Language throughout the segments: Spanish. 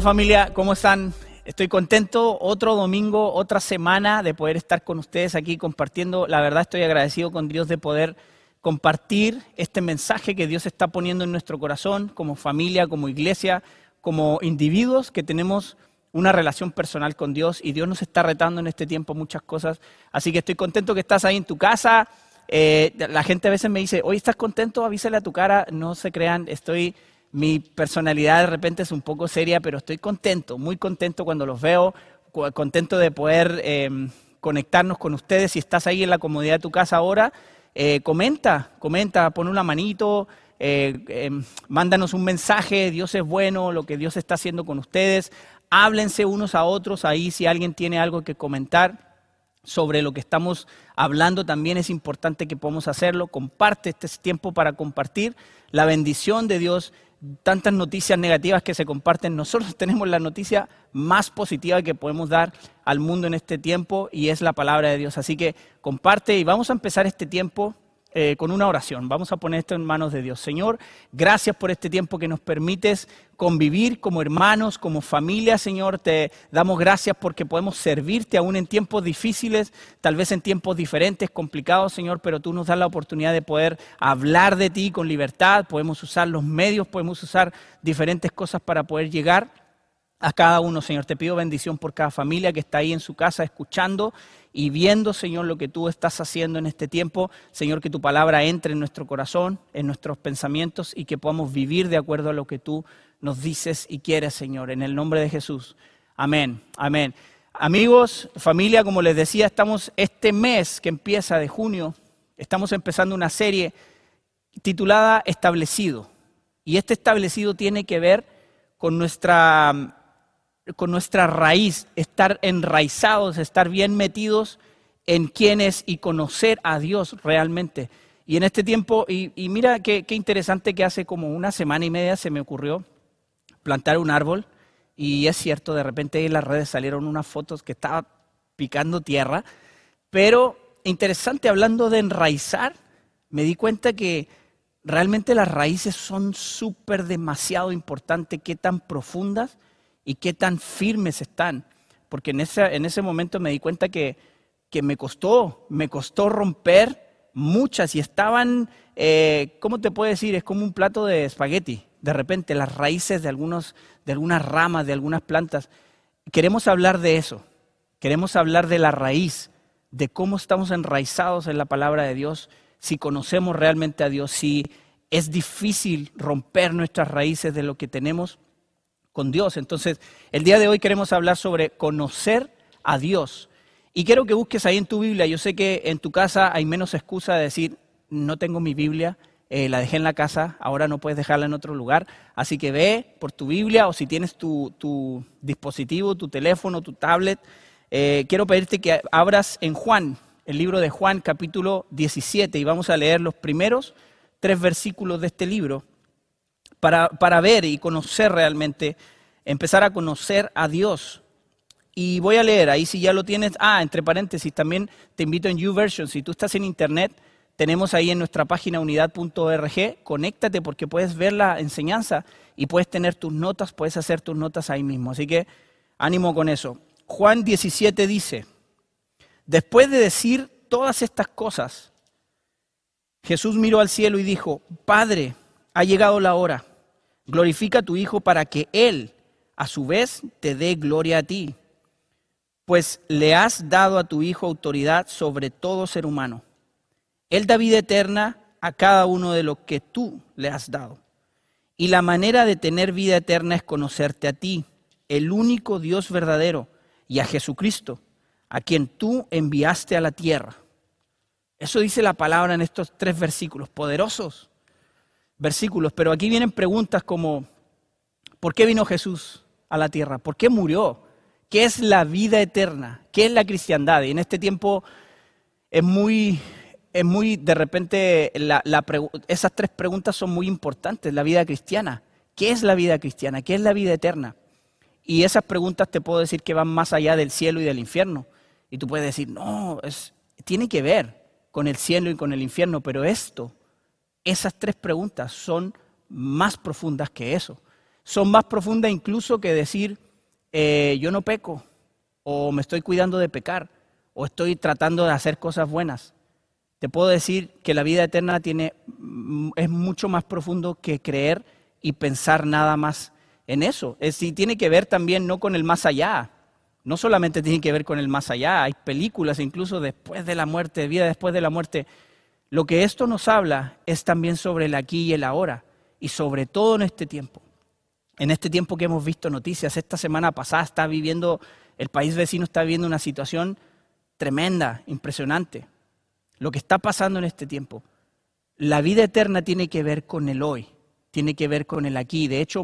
Hola familia, ¿cómo están? Estoy contento, otro domingo, otra semana de poder estar con ustedes aquí compartiendo. La verdad estoy agradecido con Dios de poder compartir este mensaje que Dios está poniendo en nuestro corazón como familia, como iglesia, como individuos que tenemos una relación personal con Dios y Dios nos está retando en este tiempo muchas cosas. Así que estoy contento que estás ahí en tu casa. Eh, la gente a veces me dice, hoy estás contento, avísale a tu cara. No se crean, estoy, mi personalidad de repente es un poco seria, pero estoy contento, muy contento cuando los veo, contento de poder em, conectarnos con ustedes. Si estás ahí en la comodidad de tu casa ahora, eh, comenta, comenta, pon una manito. Eh, em, mándanos un mensaje, Dios es bueno, lo que Dios está haciendo con ustedes háblense unos a otros ahí si alguien tiene algo que comentar sobre lo que estamos hablando, también es importante que podamos hacerlo. Comparte este tiempo para compartir la bendición de Dios. Tantas noticias negativas que se comparten, nosotros tenemos la noticia más positiva que podemos dar al mundo en este tiempo y es la palabra de Dios. Así que comparte y vamos a empezar este tiempo eh, con una oración. Vamos a poner esto en manos de Dios. Señor, gracias por este tiempo que nos permites convivir como hermanos, como familia, Señor. Te damos gracias porque podemos servirte aún en tiempos difíciles, tal vez en tiempos diferentes, complicados, Señor, pero tú nos das la oportunidad de poder hablar de ti con libertad. Podemos usar los medios, podemos usar diferentes cosas para poder llegar a cada uno, Señor. Te pido bendición por cada familia que está ahí en su casa escuchando y viendo, Señor, lo que tú estás haciendo en este tiempo, Señor, que tu palabra entre en nuestro corazón, en nuestros pensamientos y que podamos vivir de acuerdo a lo que tú nos dices y quieres, Señor, en el nombre de Jesús. Amén, amén. Amigos, familia, como les decía, estamos este mes que empieza de junio, estamos empezando una serie titulada Establecido. Y este establecido tiene que ver con nuestra con nuestra raíz, estar enraizados, estar bien metidos en quién es y conocer a Dios realmente. Y en este tiempo, y, mira qué, interesante que hace como una semana y media se me ocurrió plantar un árbol, y es cierto, de repente en las redes salieron unas fotos que estaba picando tierra, pero interesante hablando de enraizar, me di cuenta que realmente las raíces son súper demasiado importantes, qué tan profundas y qué tan firmes están. Porque en ese, en ese momento me di cuenta que, que me costó, me costó romper muchas y estaban, eh, ¿cómo te puedo decir? Es como un plato de espagueti. De repente las raíces de, algunos, de algunas ramas, de algunas plantas. Queremos hablar de eso. Queremos hablar de la raíz, de cómo estamos enraizados en la palabra de Dios, si conocemos realmente a Dios, si es difícil romper nuestras raíces de lo que tenemos con Dios. Entonces, el día de hoy queremos hablar sobre conocer a Dios. Y quiero que busques ahí en tu Biblia. Yo sé que en tu casa hay menos excusa de decir, no tengo mi Biblia, eh, la dejé en la casa, ahora no puedes dejarla en otro lugar. Así que ve por tu Biblia o si tienes tu, dispositivo, tu teléfono, tu tablet. Eh, quiero pedirte que abras en Juan, el libro de Juan capítulo 17 y vamos a leer los primeros tres versículos de este libro para, ver y conocer realmente, empezar a conocer a Dios. Y voy a leer, ahí si ya lo tienes, ah, entre paréntesis, también te invito en YouVersion, si tú estás en internet, tenemos ahí en nuestra página unidad.org, conéctate porque puedes ver la enseñanza y puedes tener tus notas, puedes hacer tus notas ahí mismo. Así que ánimo con eso. Juan 17 dice, después de decir todas estas cosas, Jesús miró al cielo y dijo, Padre, ha llegado la hora Glorifica a tu Hijo para que Él, a su vez, te dé gloria a ti, pues le has dado a tu Hijo autoridad sobre todo ser humano. Él da vida eterna a cada uno de lo que tú le has dado. Y la manera de tener vida eterna es conocerte a ti, el único Dios verdadero, y a Jesucristo, a quien tú enviaste a la tierra. Eso dice la palabra en estos tres versículos poderosos versículos, pero aquí vienen preguntas como, ¿por qué vino Jesús a la tierra? ¿Por qué murió? ¿Qué es la vida eterna? ¿Qué es la cristiandad? Y en este tiempo es muy, es muy de repente, esas tres preguntas son muy importantes, la vida cristiana. ¿Qué es la vida cristiana? ¿Qué es la vida eterna? Y esas preguntas te puedo decir que van más allá del cielo y del infierno. Y tú puedes decir, no, es, tiene que ver con el cielo y con el infierno, pero esto esas tres preguntas son más profundas que eso. Son más profundas incluso que decir, eh, yo no peco, o me estoy cuidando de pecar, o estoy tratando de hacer cosas buenas. Te puedo decir que la vida eterna tiene, mm, es mucho más profundo que creer y pensar nada más en eso. Es decir, tiene que ver también no con el más allá, no solamente tiene que ver con el más allá, hay películas incluso después de la muerte, vida después de la muerte. Lo que esto nos habla es también sobre el aquí y el ahora, y sobre todo en este tiempo. En este tiempo que hemos visto noticias, esta semana pasada está viviendo, el país vecino está viviendo una situación tremenda, impresionante. Lo que está pasando en este tiempo. La vida eterna tiene que ver con el hoy, tiene que ver con el aquí. De hecho,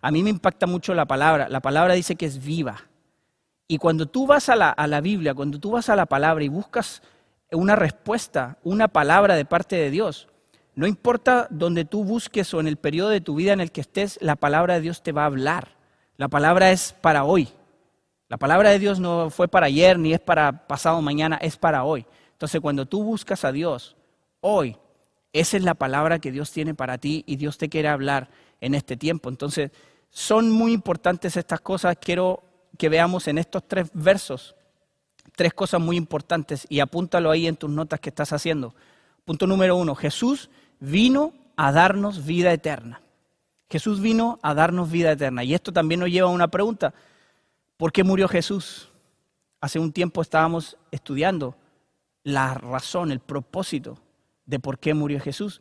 a mí me impacta mucho la palabra. La palabra dice que es viva. Y cuando tú vas a la Biblia, cuando tú vas a la palabra y buscas una respuesta, una palabra de parte de Dios, no importa donde tú busques o en el periodo de tu vida en el que estés, la palabra de Dios te va a hablar. La palabra es para hoy. La palabra de Dios no fue para ayer ni es para pasado mañana, es para hoy. Entonces cuando tú buscas a Dios hoy, esa es la palabra que Dios tiene para ti y Dios te quiere hablar en este tiempo. Entonces son muy importantes estas cosas. Quiero que veamos en estos tres versos tres cosas muy importantes y apúntalo ahí en tus notas que estás haciendo. Punto número uno, Jesús vino a darnos vida eterna. Jesús vino a darnos vida eterna. Y esto también nos lleva a una pregunta. ¿Por qué murió Jesús? Hace un tiempo estábamos estudiando la razón, el propósito de por qué murió Jesús.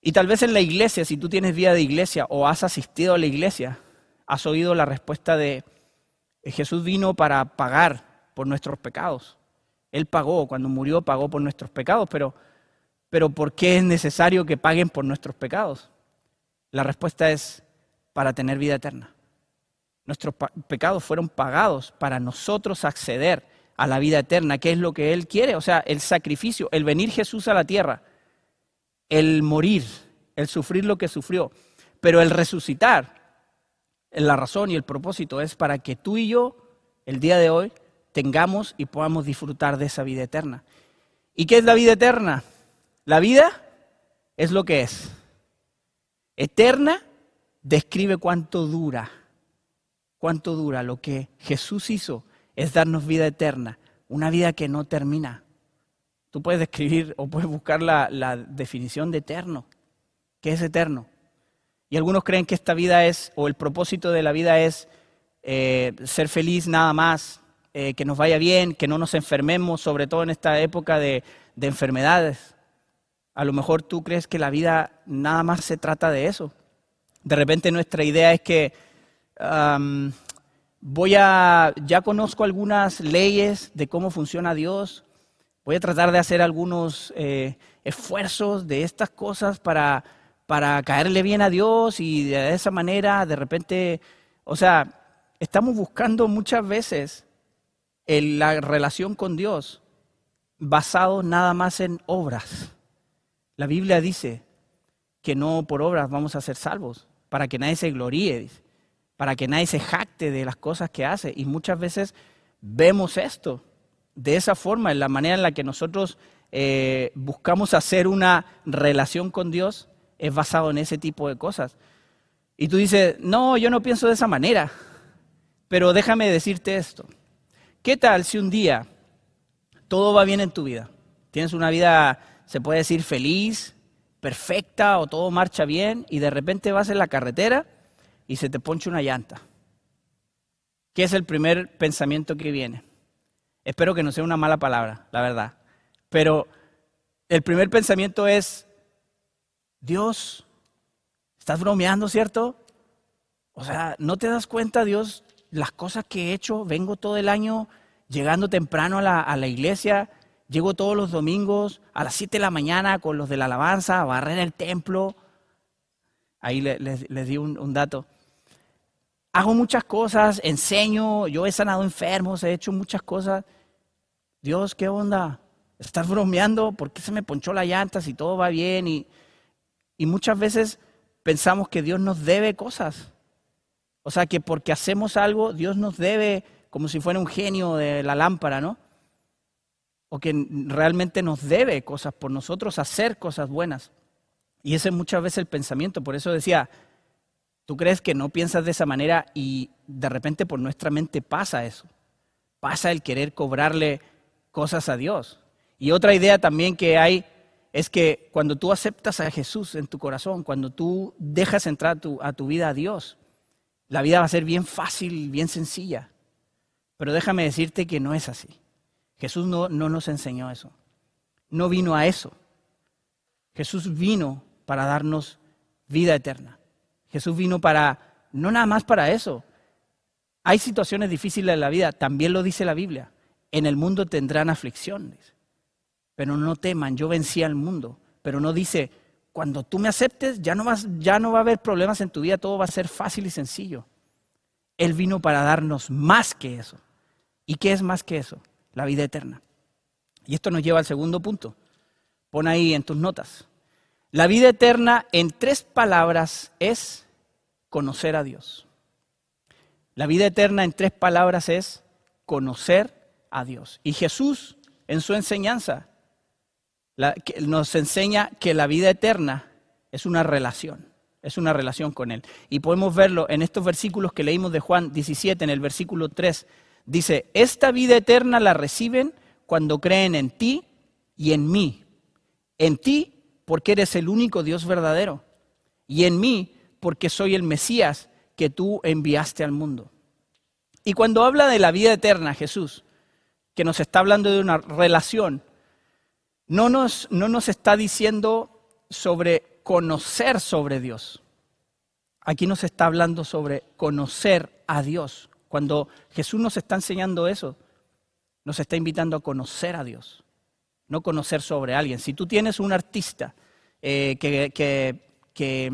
Y tal vez en la iglesia, si tú tienes vida de iglesia o has asistido a la iglesia, has oído la respuesta de Jesús vino para pagar por nuestros pecados. Él pagó, cuando murió pagó por nuestros pecados, pero pero ¿por qué es necesario que paguen por nuestros pecados? La respuesta es para tener vida eterna. Nuestros pecados fueron pagados para nosotros acceder a la vida eterna, que es lo que Él quiere, o sea, el sacrificio, el venir Jesús a la tierra, el morir, el sufrir lo que sufrió, pero el resucitar, la razón y el propósito es para que tú y yo, el día de hoy, tengamos y podamos disfrutar de esa vida eterna. ¿Y qué es la vida eterna? La vida es lo que es. Eterna describe cuánto dura, cuánto dura. Lo que Jesús hizo es darnos vida eterna, una vida que no termina. Tú puedes describir o puedes buscar la, definición de eterno. ¿Qué es eterno? Y algunos creen que esta vida es, o el propósito de la vida es eh, ser feliz nada más, eh, que nos vaya bien, que no nos enfermemos, sobre todo en esta época de enfermedades. A lo mejor tú crees que la vida nada más se trata de eso. De repente nuestra idea es que voy a, ya conozco algunas leyes de cómo funciona Dios, voy a tratar de hacer algunos eh, esfuerzos de estas cosas para, para caerle bien a Dios y de esa manera de repente, o sea, estamos buscando muchas veces la relación con Dios basado nada más en obras. La Biblia dice que no por obras vamos a ser salvos, para que nadie se gloríe, para que nadie se jacte de las cosas que hace. Y muchas veces vemos esto de esa forma, en la manera en la que nosotros eh, buscamos hacer una relación con Dios, es basado en ese tipo de cosas. Y tú dices, no, yo no pienso de esa manera, pero déjame decirte esto. ¿Qué tal si un día todo va bien en tu vida? Tienes una vida se puede decir feliz, perfecta o todo marcha bien y de repente vas en la carretera y se te poncha una llanta. ¿Qué es el primer pensamiento que viene? Espero que no sea una mala palabra, la verdad. Pero el primer pensamiento es, Dios, estás bromeando, ¿cierto? O sea, ¿no te das cuenta, Dios, las cosas que he hecho? Vengo todo el año llegando temprano a la, iglesia, Llego todos los domingos a las 7 de la mañana con los de la alabanza a barrer el templo. Ahí les, di un, dato. Hago muchas cosas, enseño, yo he sanado enfermos, he hecho muchas cosas. Dios, ¿qué onda? ¿Estás bromeando? ¿Por qué se me ponchó la llanta si todo va bien? Y muchas veces pensamos que Dios nos debe cosas. O sea, que porque hacemos algo, Dios nos debe como si fuera un genio de la lámpara, ¿no? o que realmente nos debe cosas por nosotros hacer cosas buenas. Y ese es muchas veces el pensamiento. Por eso decía, Tú crees que no piensas de esa manera y de repente por nuestra mente pasa eso. Pasa el querer cobrarle cosas a Dios. Y otra idea también que hay es que cuando tú aceptas a Jesús en tu corazón, cuando tú dejas entrar a tu vida a Dios, la vida va a ser bien fácil, bien sencilla. Pero déjame decirte que no es así. Jesús no, no nos enseñó eso. No vino a eso. Jesús vino para darnos vida eterna. Jesús vino para, no nada más para eso. Hay situaciones difíciles en la vida, también lo dice la Biblia. En el mundo tendrán aflicciones, pero no teman, yo vencí al mundo. Pero no dice, cuando tú me aceptes, ya no, vas, ya no va a haber problemas en tu vida, todo va a ser fácil y sencillo. Él vino para darnos más que eso. ¿Y qué es más que eso? La vida eterna. Y esto nos lleva al segundo punto. Pon ahí en tus notas. La vida eterna en tres palabras es conocer a Dios. La vida eterna en tres palabras es conocer a Dios. Y Jesús en su enseñanza nos enseña que la vida eterna es una relación, es una relación con Él. Y podemos verlo en estos versículos que leímos de Juan 17, en el versículo 3. Dice, esta vida eterna la reciben cuando creen en ti y en mí en ti, porque eres el único Dios verdadero. Y en mí, porque soy el Mesías que tú enviaste al mundo. Y cuando habla de la vida eterna, Jesús, que nos está hablando de una relación, no nos, no nos está diciendo sobre conocer sobre Dios. Aquí nos está hablando sobre conocer a Dios. Cuando Jesús nos está enseñando eso, nos está invitando a conocer a Dios no conocer sobre alguien. Si tú tienes un artista eh, que,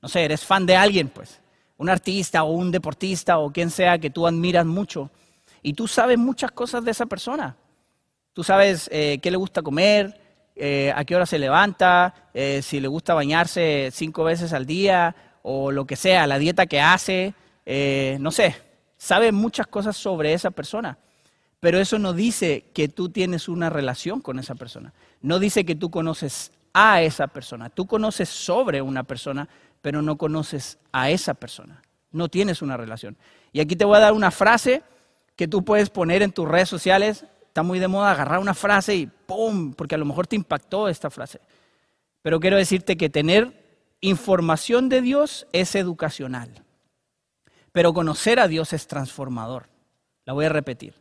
no sé, eres fan de alguien, pues, un artista o un deportista o quien sea que tú admiras mucho, y tú sabes muchas cosas de esa persona. Tú sabes eh, qué le gusta comer, eh, a qué hora se levanta, si le gusta bañarse cinco veces al día o lo que sea, la dieta que hace, no sé, sabes muchas cosas sobre esa persona. Pero eso no dice que tú tienes una relación con esa persona. No dice que tú conoces a esa persona. Tú conoces sobre una persona, pero no conoces a esa persona. No tienes una relación. Y aquí te voy a dar una frase que tú puedes poner en tus redes sociales. Está muy de moda agarrar una frase y ¡pum! Porque a lo mejor te impactó esta frase. Pero quiero decirte que tener información de Dios es educacional. Pero conocer a Dios es transformador. La voy a repetir.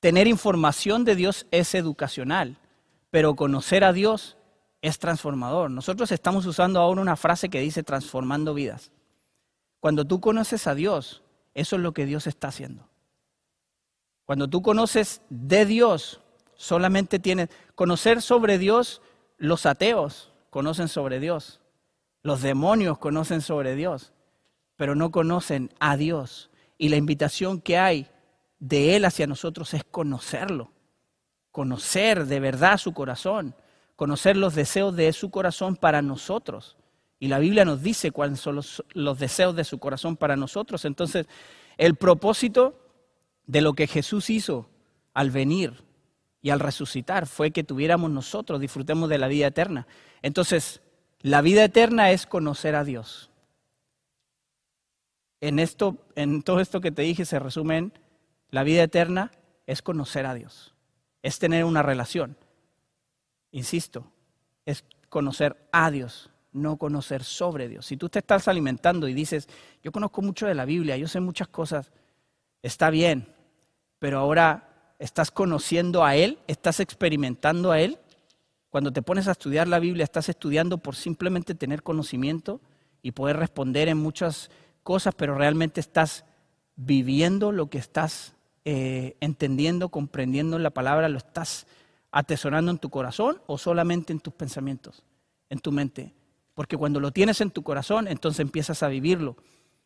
Tener información de Dios es educacional, pero conocer a Dios es transformador. Nosotros estamos usando ahora una frase que dice transformando vidas. Cuando tú conoces a Dios, eso es lo que Dios está haciendo. Cuando tú conoces de Dios, solamente tienes conocer sobre Dios, los ateos conocen sobre Dios, los demonios conocen sobre Dios, pero no conocen a Dios. Y la invitación que hay de Él hacia nosotros es conocerlo, conocer de verdad su corazón, conocer los deseos de su corazón para nosotros. Y la Biblia nos dice cuáles son los, los, deseos de su corazón para nosotros. Entonces, el propósito de lo que Jesús hizo al venir y al resucitar fue que tuviéramos nosotros, disfrutemos de la vida eterna. Entonces, la vida eterna es conocer a Dios. En, esto, en todo esto que te dije se resumen la vida eterna es conocer a Dios, es tener una relación. Insisto, es conocer a Dios, no conocer sobre Dios. Si tú te estás alimentando y dices, yo conozco mucho de la Biblia, yo sé muchas cosas, está bien, pero ahora estás conociendo a Él, estás experimentando a Él. Cuando te pones a estudiar la Biblia, estás estudiando por simplemente tener conocimiento y poder responder en muchas cosas, pero realmente estás viviendo lo que estás eh, entendiendo, comprendiendo la palabra, lo estás atesorando en tu corazón o solamente en tus pensamientos, en tu mente. Porque cuando lo tienes en tu corazón, entonces empiezas a vivirlo.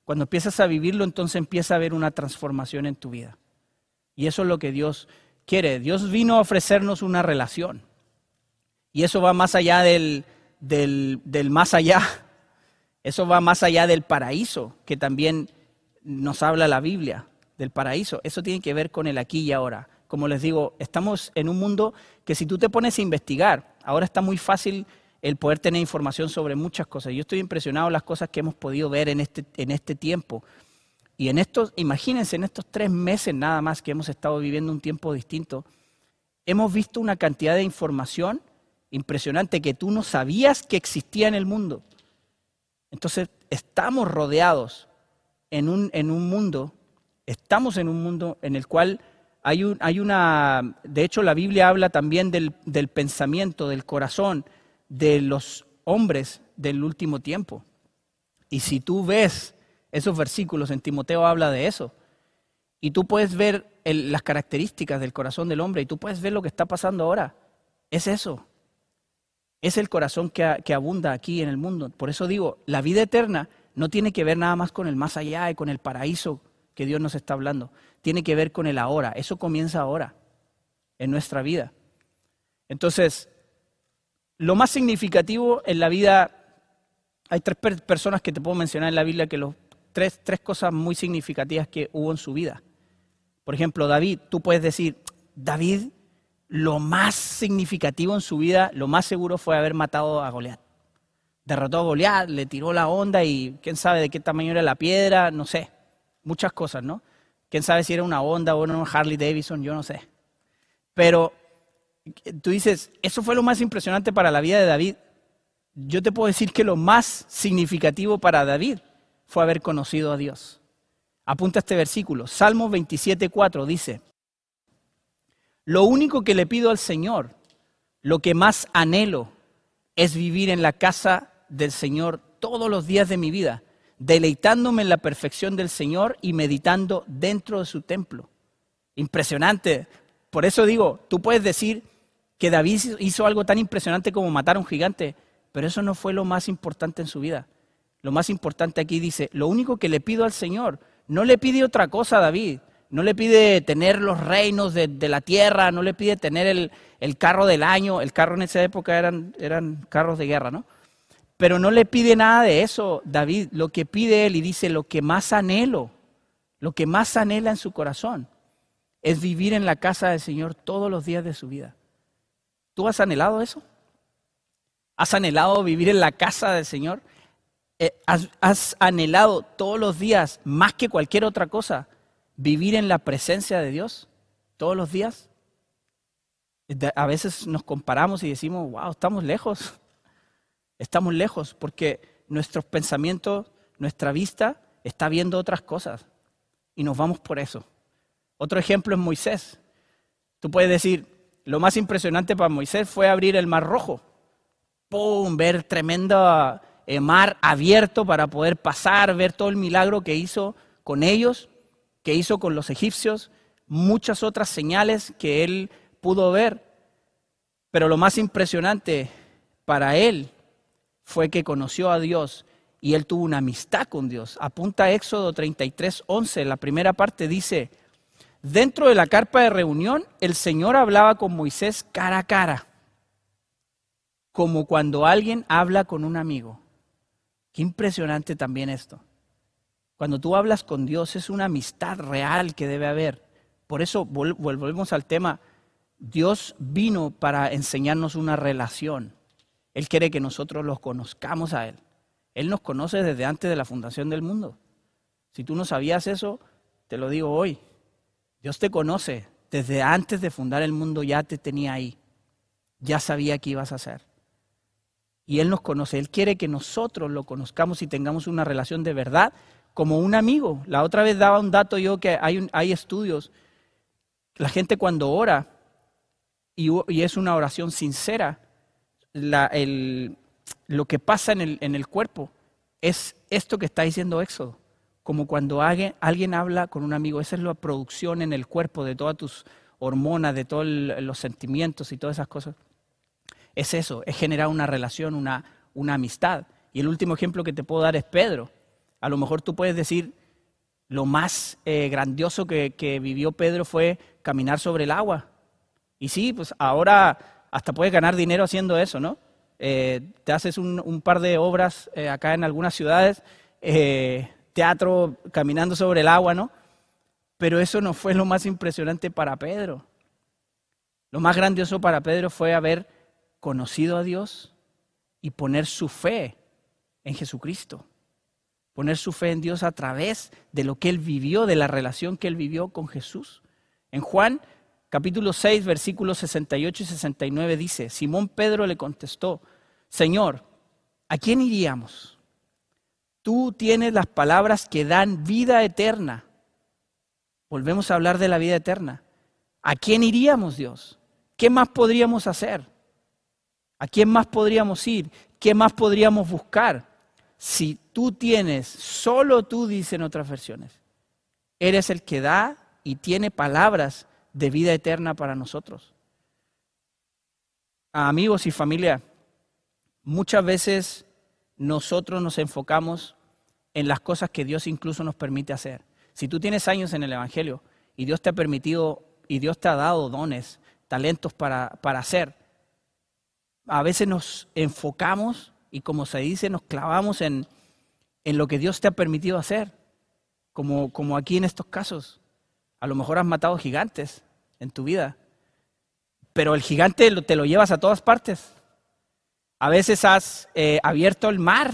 Cuando empiezas a vivirlo, entonces empieza a haber una transformación en tu vida. Y eso es lo que Dios quiere. Dios vino a ofrecernos una relación. Y eso va más allá del, del, del más allá. Eso va más allá del paraíso, que también nos habla la Biblia del paraíso. Eso tiene que ver con el aquí y ahora. Como les digo, estamos en un mundo que si tú te pones a investigar, ahora está muy fácil el poder tener información sobre muchas cosas. Yo estoy impresionado las cosas que hemos podido ver en este, en este tiempo. Y en estos, imagínense, en estos tres meses nada más que hemos estado viviendo un tiempo distinto, hemos visto una cantidad de información impresionante que tú no sabías que existía en el mundo. Entonces, estamos rodeados en un, en un mundo, estamos en un mundo en el cual hay, un, hay una, de hecho la Biblia habla también del, del pensamiento, del corazón de los hombres del último tiempo. Y si tú ves esos versículos, en Timoteo habla de eso. Y tú puedes ver las características del corazón del hombre y tú puedes ver lo que está pasando ahora. Es eso. Es el corazón que, abunda aquí en el mundo. Por eso digo, la vida eterna no tiene que ver nada más con el más allá y con el paraíso que Dios nos está hablando. Tiene que ver con el ahora. Eso comienza ahora, en nuestra vida. Entonces, lo más significativo en la vida, hay tres personas que te puedo mencionar en la Biblia que los tres, cosas muy significativas que hubo en su vida. Por ejemplo, David, tú puedes decir, David lo más significativo en su vida, lo más seguro fue haber matado a Goliat. Derrotó a Goliat, le tiró la onda y quién sabe de qué tamaño era la piedra, no sé. Muchas cosas, ¿no? Quién sabe si era una onda o una Harley Davidson, yo no sé. Pero tú dices, eso fue lo más impresionante para la vida de David. Yo te puedo decir que lo más significativo para David fue haber conocido a Dios. Apunta este versículo. Salmo 27.4 dice, lo único que le pido al Señor, lo que más anhelo, es vivir en la casa del Señor todos los días de mi vida, deleitándome en la perfección del Señor y meditando dentro de su templo. Impresionante. Por eso digo, tú puedes decir que David hizo algo tan impresionante como matar a un gigante, pero eso no fue lo más importante en su vida. Lo más importante aquí dice, lo único que le pido al Señor, no le pide otra cosa a David, no le pide tener los reinos de, la tierra, no le pide tener el, carro del año, el carro en esa época eran, eran carros de guerra, ¿no? Pero no le pide nada de eso, David, lo que pide él y dice, lo que más anhelo, lo que más anhela en su corazón, es vivir en la casa del Señor todos los días de su vida. ¿Tú has anhelado eso? ¿Has anhelado vivir en la casa del Señor? Eh, ¿Has, anhelado todos los días, más que cualquier otra cosa, vivir en la presencia de Dios todos los días? A veces nos comparamos y decimos, wow, estamos lejos. Estamos lejos porque nuestros pensamientos, nuestra vista está viendo otras cosas y nos vamos por eso. Otro ejemplo es Moisés. Tú puedes decir, lo más impresionante para Moisés fue abrir el mar rojo. ¡Pum! Ver tremendo eh, mar abierto para poder pasar, ver todo el milagro que hizo con ellos que hizo con los egipcios, muchas otras señales que él pudo ver. Pero lo más impresionante para él fue que conoció a Dios y él tuvo una amistad con Dios. Apunta a Éxodo 33, 11, la primera parte dice, dentro de la carpa de reunión el Señor hablaba con Moisés cara a cara, como cuando alguien habla con un amigo. Qué impresionante también esto. Cuando tú hablas con Dios es una amistad real que debe haber. Por eso volvemos al tema. Dios vino para enseñarnos una relación. Él quiere que nosotros los conozcamos a Él. Él nos conoce desde antes de la fundación del mundo. Si tú no sabías eso, te lo digo hoy. Dios te conoce. Desde antes de fundar el mundo ya te tenía ahí. Ya sabía qué ibas a hacer. Y Él nos conoce. Él quiere que nosotros lo conozcamos y tengamos una relación de verdad como un amigo. La otra vez daba un dato yo que hay, hay estudios. La gente cuando ora y, es una oración sincera, lo que pasa en el, en el, cuerpo es esto que está diciendo Éxodo. Como cuando alguien, habla con un amigo, esa es la producción en el cuerpo de todas tus hormonas, de todos los sentimientos y todas esas cosas. Es eso, es generar una relación, una, una amistad. Y el último ejemplo que te puedo dar es Pedro. A lo mejor tú puedes decir, lo más eh, grandioso que, vivió Pedro fue caminar sobre el agua. Y sí, pues ahora hasta puedes ganar dinero haciendo eso, ¿no? Eh, te haces un, par de obras eh, acá en algunas ciudades, teatro caminando sobre el agua, ¿no? Pero eso no fue lo más impresionante para Pedro. Lo más grandioso para Pedro fue haber conocido a Dios y poner su fe en Jesucristo. Poner su fe en Dios a través de lo que él vivió, de la relación que él vivió con Jesús. En Juan capítulo 6, versículos 68 y 69 dice, Simón Pedro le contestó, Señor, ¿a quién iríamos? Tú tienes las palabras que dan vida eterna. Volvemos a hablar de la vida eterna. ¿A quién iríamos, Dios? ¿Qué más podríamos hacer? ¿A quién más podríamos ir? ¿Qué más podríamos buscar? Si tú tienes, solo tú dicen otras versiones, eres el que da y tiene palabras de vida eterna para nosotros. amigos y familia, muchas veces nosotros nos enfocamos en las cosas que Dios incluso nos permite hacer. Si tú tienes años en el Evangelio y Dios te ha permitido y Dios te ha dado dones, talentos para, para hacer, a veces nos enfocamos y como se dice, nos clavamos en, en lo que Dios te ha permitido hacer, como, como aquí en estos casos. A lo mejor has matado gigantes en tu vida, pero el gigante te lo llevas a todas partes. A veces has eh, abierto el mar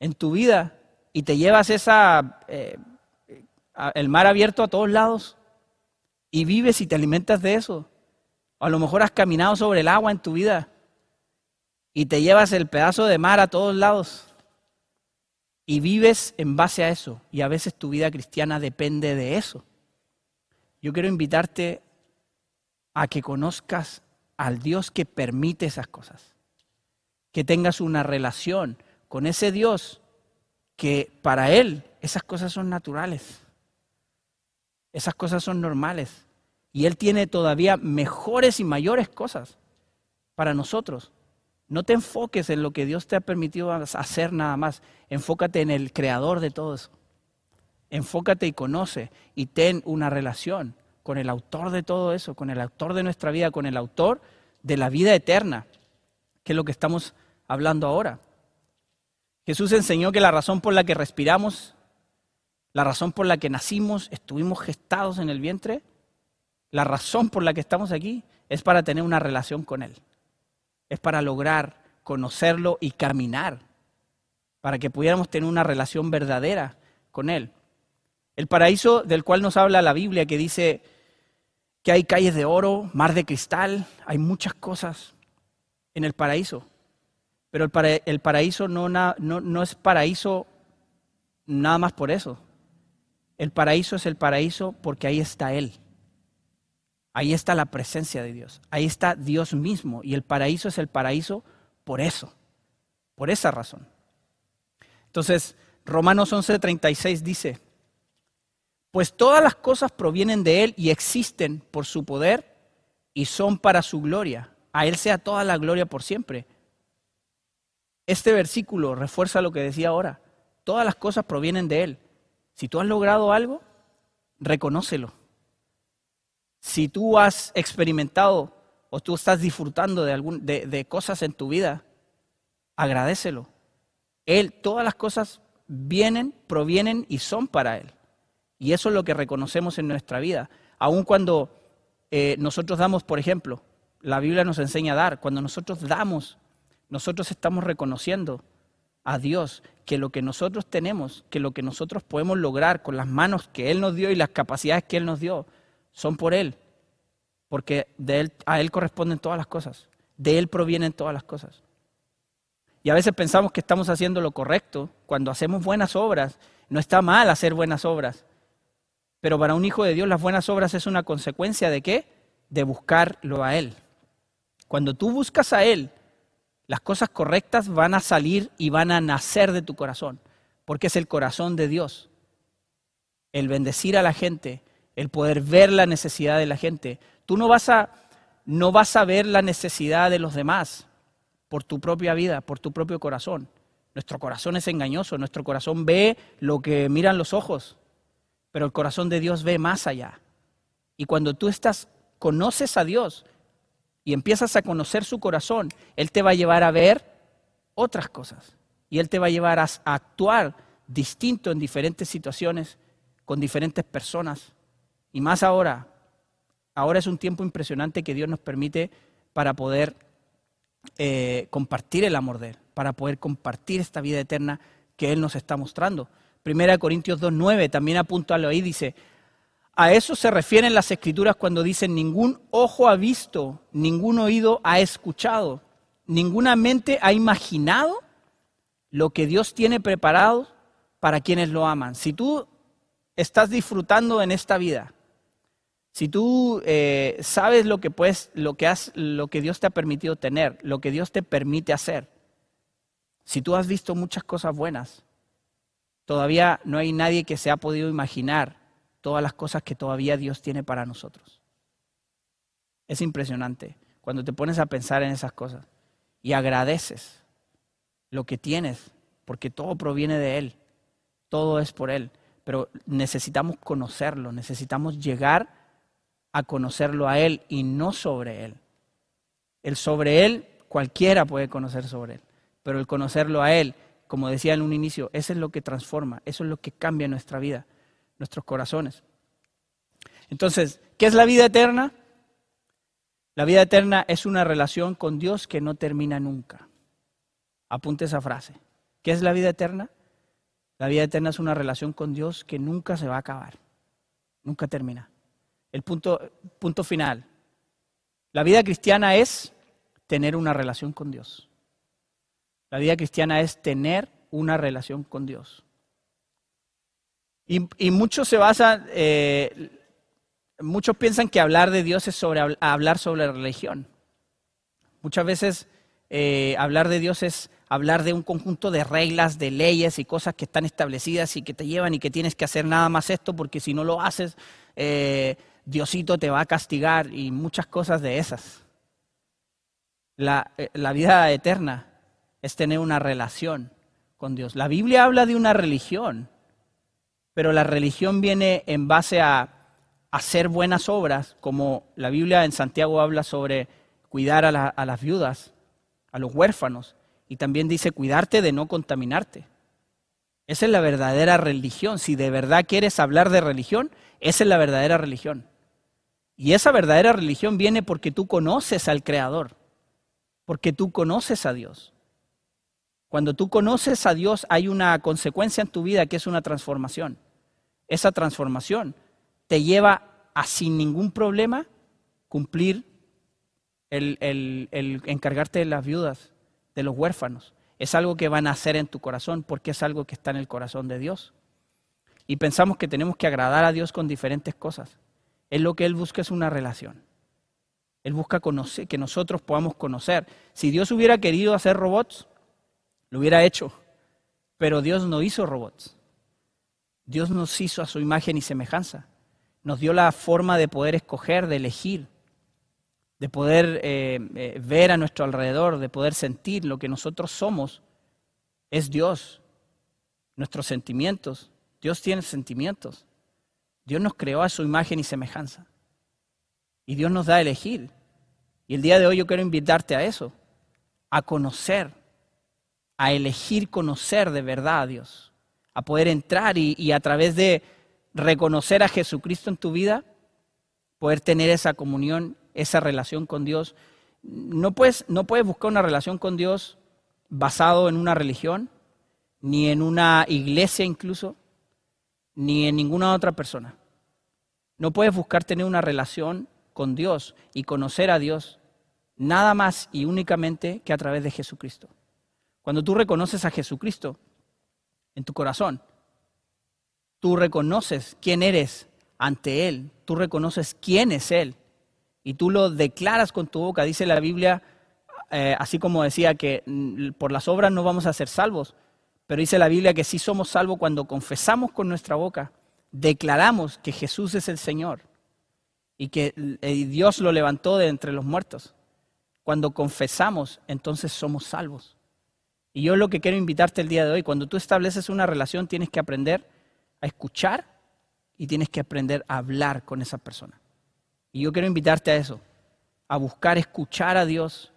en tu vida y te llevas esa, eh, el mar abierto a todos lados y vives y te alimentas de eso. O a lo mejor has caminado sobre el agua en tu vida y te llevas el pedazo de mar a todos lados y vives en base a eso. Y a veces tu vida cristiana depende de eso. Yo quiero invitarte a que conozcas al Dios que permite esas cosas. Que tengas una relación con ese Dios que para Él esas cosas son naturales. Esas cosas son normales. Y Él tiene todavía mejores y mayores cosas para nosotros. No te enfoques en lo que Dios te ha permitido hacer nada más. Enfócate en el creador de todo eso. Enfócate y conoce y ten una relación con el autor de todo eso, con el autor de nuestra vida, con el autor de la vida eterna, que es lo que estamos hablando ahora. Jesús enseñó que la razón por la que respiramos, la razón por la que nacimos, estuvimos gestados en el vientre, la razón por la que estamos aquí es para tener una relación con Él es para lograr conocerlo y caminar, para que pudiéramos tener una relación verdadera con Él. El paraíso del cual nos habla la Biblia, que dice que hay calles de oro, mar de cristal, hay muchas cosas en el paraíso. Pero el, paraíso no, es paraíso nada más por eso. El paraíso es el paraíso porque ahí está Él. Ahí está la presencia de Dios. Ahí está Dios mismo. Y el paraíso es el paraíso por eso, por esa razón. Entonces, Romanos 11:36 dice, pues todas las cosas provienen de Él y existen por su poder y son para su gloria. A Él sea toda la gloria por siempre. Este versículo refuerza lo que decía ahora. Todas las cosas provienen de Él. Si tú has logrado algo, reconócelo. Si tú has experimentado o tú estás disfrutando de, algún, de, cosas en tu vida, agradecelo. Él, todas las cosas vienen, provienen y son para Él. Y eso es lo que reconocemos en nuestra vida. Aun cuando eh, nosotros damos, por ejemplo, la Biblia nos enseña a dar, cuando nosotros damos, nosotros estamos reconociendo a Dios que lo que nosotros tenemos, que lo que nosotros podemos lograr con las manos que Él nos dio y las capacidades que Él nos dio, son por Él, porque a Él corresponden todas las cosas, de Él provienen todas las cosas. Y a veces pensamos que estamos haciendo lo correcto cuando hacemos buenas obras. No está mal hacer buenas obras, pero para un hijo de Dios las buenas obras es una consecuencia de qué? De buscarlo a Él. Cuando tú buscas a Él, las cosas correctas van a salir y van a nacer de tu corazón, porque es el corazón de Dios. El bendecir a la gente, el poder ver la necesidad de la gente. Tú no vas a, no vas a ver la necesidad de los demás por tu propia vida, por tu propio corazón. Nuestro corazón es engañoso, nuestro corazón ve lo que miran los ojos, pero el corazón de Dios ve más allá. Y cuando tú estás, conoces a Dios y empiezas a conocer su corazón, Él te va a llevar a ver otras cosas. Y Él te va a llevar a actuar distinto en diferentes situaciones, con diferentes personas. Y más ahora, ahora es un tiempo impresionante que Dios nos permite para poder eh, compartir el amor de Él, para poder compartir esta vida eterna que Él nos está mostrando. Primera Corintios 2.9 también apunta a lo ahí, dice, a eso se refieren las escrituras cuando dicen, ningún ojo ha visto, ningún oído ha escuchado, ninguna mente ha imaginado lo que Dios tiene preparado para quienes lo aman. Si tú estás disfrutando en esta vida, si tú eh, sabes lo que, puedes, lo, que has, lo que Dios te ha permitido tener, lo que Dios te permite hacer, si tú has visto muchas cosas buenas, todavía no hay nadie que se ha podido imaginar todas las cosas que todavía Dios tiene para nosotros. Es impresionante cuando te pones a pensar en esas cosas y agradeces lo que tienes, porque todo proviene de Él, todo es por Él, pero necesitamos conocerlo, necesitamos llegar a conocerlo a Él y no sobre Él. El sobre Él, cualquiera puede conocer sobre Él, pero el conocerlo a Él, como decía en un inicio, eso es lo que transforma, eso es lo que cambia nuestra vida nuestros corazones. Entonces, ¿qué es la vida eterna? La vida eterna es una relación con Dios que no termina nunca. Apunte esa frase. ¿Qué es la vida eterna? La vida eterna es una relación con Dios que nunca se va a acabar, nunca termina. El punto, final. La vida cristiana es tener una relación con Dios. La vida cristiana es tener una relación con Dios. Y, muchos se basan, eh, muchos piensan que hablar de Dios es hablar sobre religión. Muchas veces eh, hablar de Dios es hablar de un conjunto de reglas, de leyes y cosas que están establecidas y que te llevan y que tienes que hacer nada más esto porque si no lo haces, eh, Diosito te va a castigar y muchas cosas de esas. La, la vida eterna es tener una relación con Dios. La Biblia habla de una religión, pero la religión viene en base a hacer buenas obras, como la Biblia en Santiago habla sobre cuidar a, las viudas, a los huérfanos, y también dice cuidarte de no contaminarte. Esa es la verdadera religión. Si de verdad quieres hablar de religión, esa es la verdadera religión. Y esa verdadera religión viene porque tú conoces al Creador, porque tú conoces a Dios. Cuando tú conoces a Dios hay una consecuencia en tu vida que es una transformación esa transformación te lleva a sin ningún problema cumplir el, encargarte de las viudas, de los huérfanos. Es algo que van a hacer en tu corazón porque es algo que está en el corazón de Dios. Y pensamos que tenemos que agradar a Dios con diferentes cosas. Es lo que Él busca es una relación. Él busca que nosotros podamos conocer. Si Dios hubiera querido hacer robots, lo hubiera hecho. Pero Dios no hizo robots. Dios nos hizo a su imagen y semejanza. Nos dio la forma de poder escoger, de elegir, de poder eh, eh, ver a nuestro alrededor, de poder sentir lo que nosotros somos. Es Dios, nuestros sentimientos. Dios tiene sentimientos. Dios nos creó a su imagen y semejanza. Y Dios nos da a elegir. Y el día de hoy yo quiero invitarte a eso, a conocer, a elegir conocer de verdad a Dios a poder entrar y, a través de reconocer a Jesucristo en tu vida, poder tener esa comunión, esa relación con Dios. No puedes, no puedes buscar una relación con Dios basado en una religión, ni en una iglesia incluso, ni en ninguna otra persona. No puedes buscar tener una relación con Dios y conocer a Dios nada más y únicamente que a través de Jesucristo. Cuando tú reconoces a Jesucristo, en tu corazón. Tú reconoces quién eres ante Él, tú reconoces quién es Él y tú lo declaras con tu boca. Dice la Biblia, eh, así como decía que mm, por las obras no vamos a ser salvos, pero dice la Biblia que sí somos salvos cuando confesamos con nuestra boca, declaramos que Jesús es el Señor y que eh, Dios lo levantó de entre los muertos. Cuando confesamos, entonces somos salvos. Y yo lo que quiero invitarte el día de hoy, cuando tú estableces una relación, tienes que aprender a escuchar y tienes que aprender a hablar con esa persona. Y yo quiero invitarte a eso, a buscar escuchar a Dios,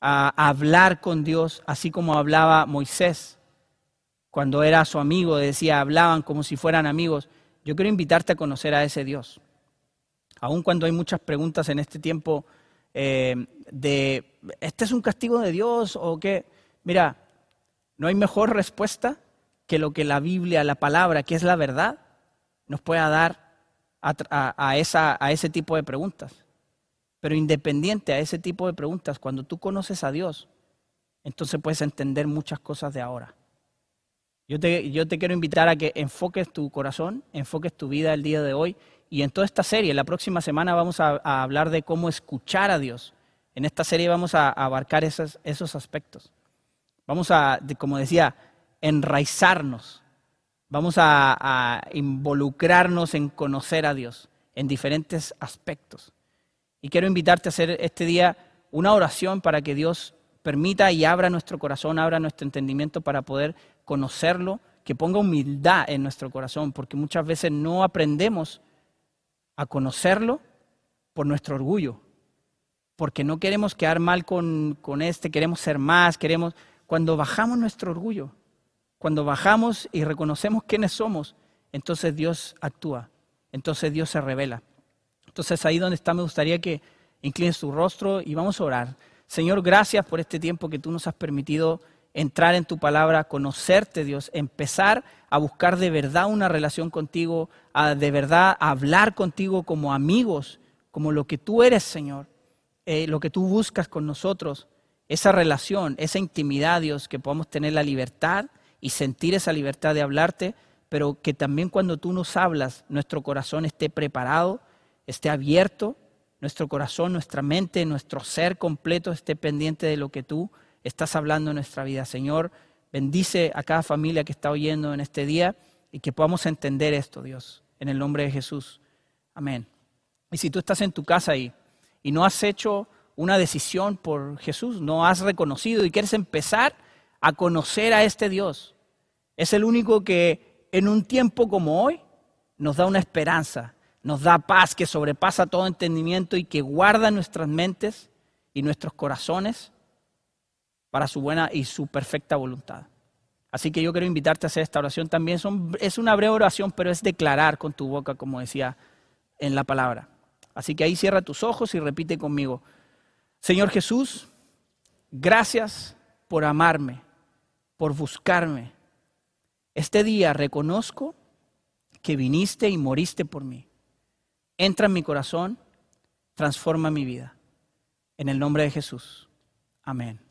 a hablar con Dios, así como hablaba Moisés cuando era su amigo, decía, hablaban como si fueran amigos. Yo quiero invitarte a conocer a ese Dios. Aun cuando hay muchas preguntas en este tiempo eh, de, ¿este es un castigo de Dios o qué? Mira, no hay mejor respuesta que lo que la Biblia, la palabra, que es la verdad, nos pueda dar a, esa, a ese tipo de preguntas. Pero independiente a ese tipo de preguntas, cuando tú conoces a Dios, entonces puedes entender muchas cosas de ahora. Yo te, quiero invitar a que enfoques tu corazón, enfoques tu vida el día de hoy y en toda esta serie, la próxima semana vamos a, hablar de cómo escuchar a Dios. En esta serie vamos a, abarcar esos, esos aspectos. Vamos a, como decía, enraizarnos. Vamos a, involucrarnos en conocer a Dios en diferentes aspectos. Y quiero invitarte a hacer este día una oración para que Dios permita y abra nuestro corazón, abra nuestro entendimiento para poder conocerlo, que ponga humildad en nuestro corazón, porque muchas veces no aprendemos a conocerlo por nuestro orgullo, porque no queremos quedar mal con, con este, queremos ser más, queremos... Cuando bajamos nuestro orgullo, cuando bajamos y reconocemos quiénes somos, entonces Dios actúa, entonces Dios se revela. Entonces ahí donde está me gustaría que inclines tu rostro y vamos a orar. Señor, gracias por este tiempo que tú nos has permitido entrar en tu palabra, conocerte, Dios, empezar a buscar de verdad una relación contigo, a de verdad hablar contigo como amigos, como lo que tú eres, Señor, eh, lo que tú buscas con nosotros, esa relación, esa intimidad, Dios, que podamos tener la libertad y sentir esa libertad de hablarte, pero que también cuando tú nos hablas, nuestro corazón esté preparado, esté abierto, nuestro corazón, nuestra mente, nuestro ser completo esté pendiente de lo que tú estás hablando en nuestra vida. Señor, bendice a cada familia que está oyendo en este día y que podamos entender esto, Dios, en el nombre de Jesús. Amén. Y si tú estás en tu casa ahí y no has hecho una decisión por Jesús, no has reconocido y quieres empezar a conocer a este Dios, es el único que en un tiempo como hoy nos da una esperanza, nos da paz que sobrepasa todo entendimiento y que guarda nuestras mentes y nuestros corazones para su buena y su perfecta voluntad. Así que yo quiero invitarte a hacer esta oración también. es una breve oración, pero es declarar con tu boca, como decía en la palabra. Así que ahí cierra tus ojos y repite conmigo. Señor Jesús, gracias por amarme, por buscarme. Este día reconozco que viniste y moriste por mí. Entra en mi corazón, transforma mi vida. En el nombre de Jesús. Amén.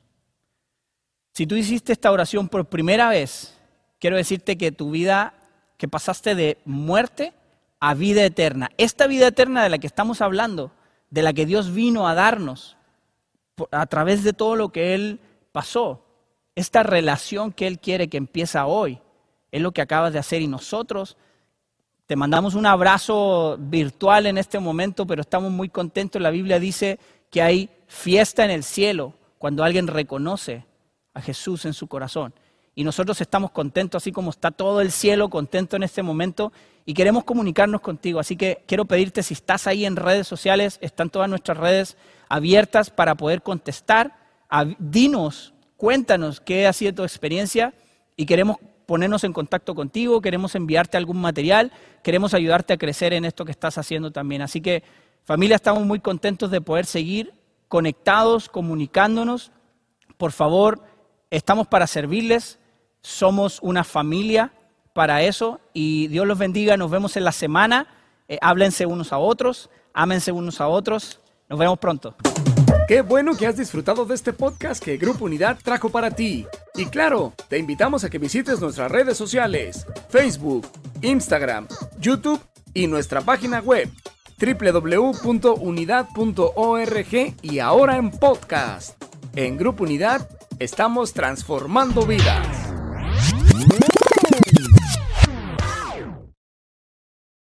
Si tú hiciste esta oración por primera vez, quiero decirte que tu vida, que pasaste de muerte a vida eterna. Esta vida eterna de la que estamos hablando, de la que Dios vino a darnos a través de todo lo que Él pasó, esta relación que Él quiere que empieza hoy, es lo que acabas de hacer y nosotros te mandamos un abrazo virtual en este momento, pero estamos muy contentos. La Biblia dice que hay fiesta en el cielo cuando alguien reconoce a Jesús en su corazón. Y nosotros estamos contentos, así como está todo el cielo contento en este momento, y queremos comunicarnos contigo. Así que quiero pedirte, si estás ahí en redes sociales, están todas nuestras redes abiertas para poder contestar. Dinos, cuéntanos qué ha sido tu experiencia y queremos ponernos en contacto contigo, queremos enviarte algún material, queremos ayudarte a crecer en esto que estás haciendo también. Así que familia, estamos muy contentos de poder seguir conectados, comunicándonos. Por favor, estamos para servirles, somos una familia para eso y Dios los bendiga, nos vemos en la semana, eh, háblense unos a otros, ámense unos a otros, nos vemos pronto. Qué bueno que has disfrutado de este podcast que Grupo Unidad trajo para ti. Y claro, te invitamos a que visites nuestras redes sociales, Facebook, Instagram, YouTube y nuestra página web www.unidad.org y ahora en podcast. En Grupo Unidad Estamos transformando vidas.